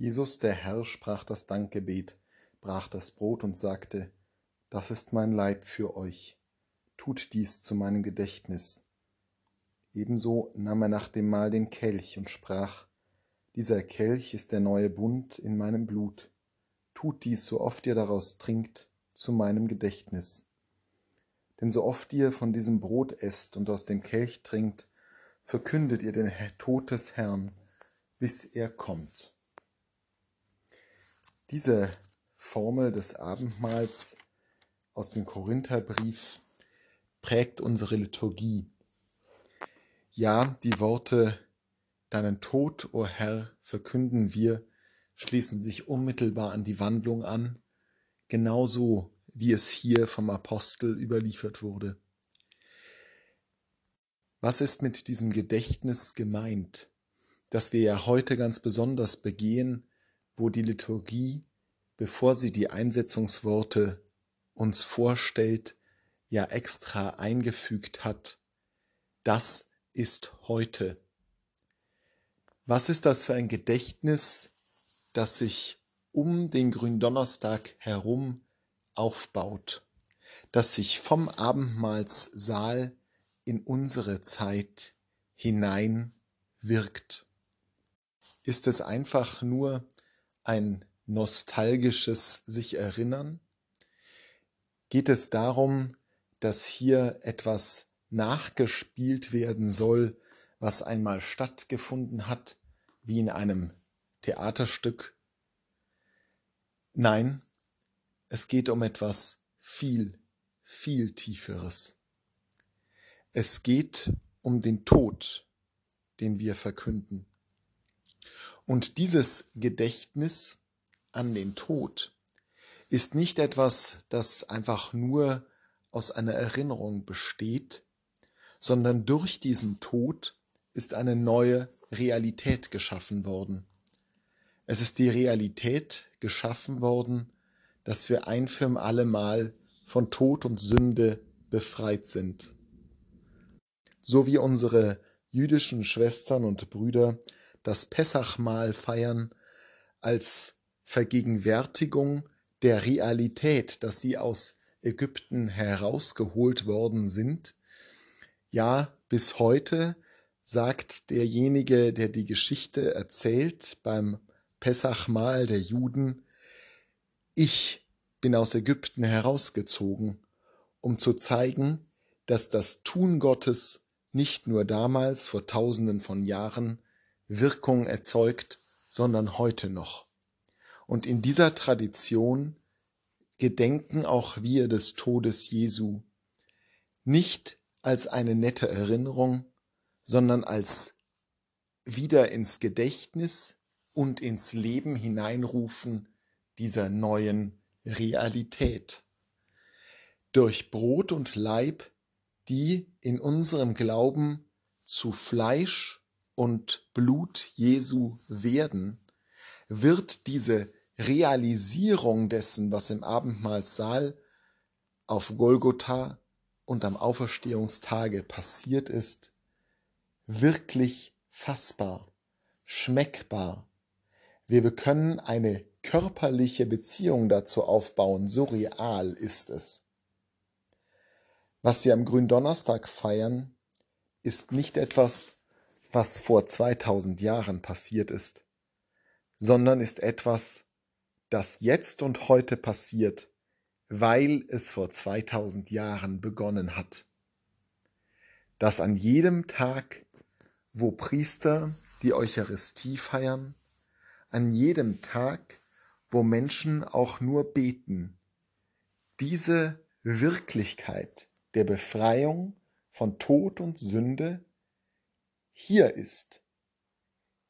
Jesus der Herr sprach das Dankgebet, brach das Brot und sagte, Das ist mein Leib für euch, tut dies zu meinem Gedächtnis. Ebenso nahm er nach dem Mahl den Kelch und sprach, Dieser Kelch ist der neue Bund in meinem Blut, tut dies, so oft ihr daraus trinkt, zu meinem Gedächtnis. Denn so oft ihr von diesem Brot esst und aus dem Kelch trinkt, verkündet ihr den Tod des Herrn, bis er kommt. Diese Formel des Abendmahls aus dem Korintherbrief prägt unsere Liturgie. Ja, die Worte Deinen Tod, o oh Herr, verkünden wir, schließen sich unmittelbar an die Wandlung an, genauso wie es hier vom Apostel überliefert wurde. Was ist mit diesem Gedächtnis gemeint, das wir ja heute ganz besonders begehen wo die Liturgie, bevor sie die Einsetzungsworte uns vorstellt, ja extra eingefügt hat, das ist heute. Was ist das für ein Gedächtnis, das sich um den Gründonnerstag herum aufbaut, das sich vom Abendmahlssaal in unsere Zeit hinein wirkt? Ist es einfach nur ein nostalgisches sich erinnern? Geht es darum, dass hier etwas nachgespielt werden soll, was einmal stattgefunden hat, wie in einem Theaterstück? Nein, es geht um etwas viel, viel Tieferes. Es geht um den Tod, den wir verkünden. Und dieses Gedächtnis an den Tod ist nicht etwas, das einfach nur aus einer Erinnerung besteht, sondern durch diesen Tod ist eine neue Realität geschaffen worden. Es ist die Realität geschaffen worden, dass wir ein für alle Mal von Tod und Sünde befreit sind. So wie unsere jüdischen Schwestern und Brüder das Pessachmahl feiern als Vergegenwärtigung der Realität, dass sie aus Ägypten herausgeholt worden sind. Ja, bis heute sagt derjenige, der die Geschichte erzählt beim Pessachmahl der Juden, ich bin aus Ägypten herausgezogen, um zu zeigen, dass das Tun Gottes nicht nur damals vor tausenden von Jahren Wirkung erzeugt, sondern heute noch. Und in dieser Tradition gedenken auch wir des Todes Jesu, nicht als eine nette Erinnerung, sondern als wieder ins Gedächtnis und ins Leben hineinrufen dieser neuen Realität. Durch Brot und Leib, die in unserem Glauben zu Fleisch und Blut Jesu werden, wird diese Realisierung dessen, was im Abendmahlsaal auf Golgotha und am Auferstehungstage passiert ist, wirklich fassbar, schmeckbar. Wir können eine körperliche Beziehung dazu aufbauen, so real ist es. Was wir am Gründonnerstag feiern, ist nicht etwas, was vor 2000 Jahren passiert ist, sondern ist etwas, das jetzt und heute passiert, weil es vor 2000 Jahren begonnen hat. Dass an jedem Tag, wo Priester die Eucharistie feiern, an jedem Tag, wo Menschen auch nur beten, diese Wirklichkeit der Befreiung von Tod und Sünde hier ist.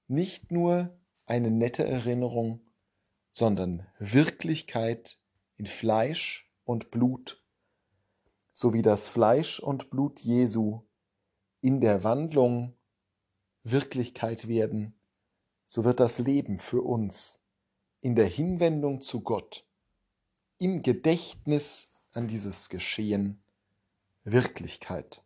Nicht nur eine nette Erinnerung, sondern Wirklichkeit in Fleisch und Blut, so wie das Fleisch und Blut Jesu in der Wandlung Wirklichkeit werden, so wird das Leben für uns in der Hinwendung zu Gott, im Gedächtnis an dieses Geschehen Wirklichkeit.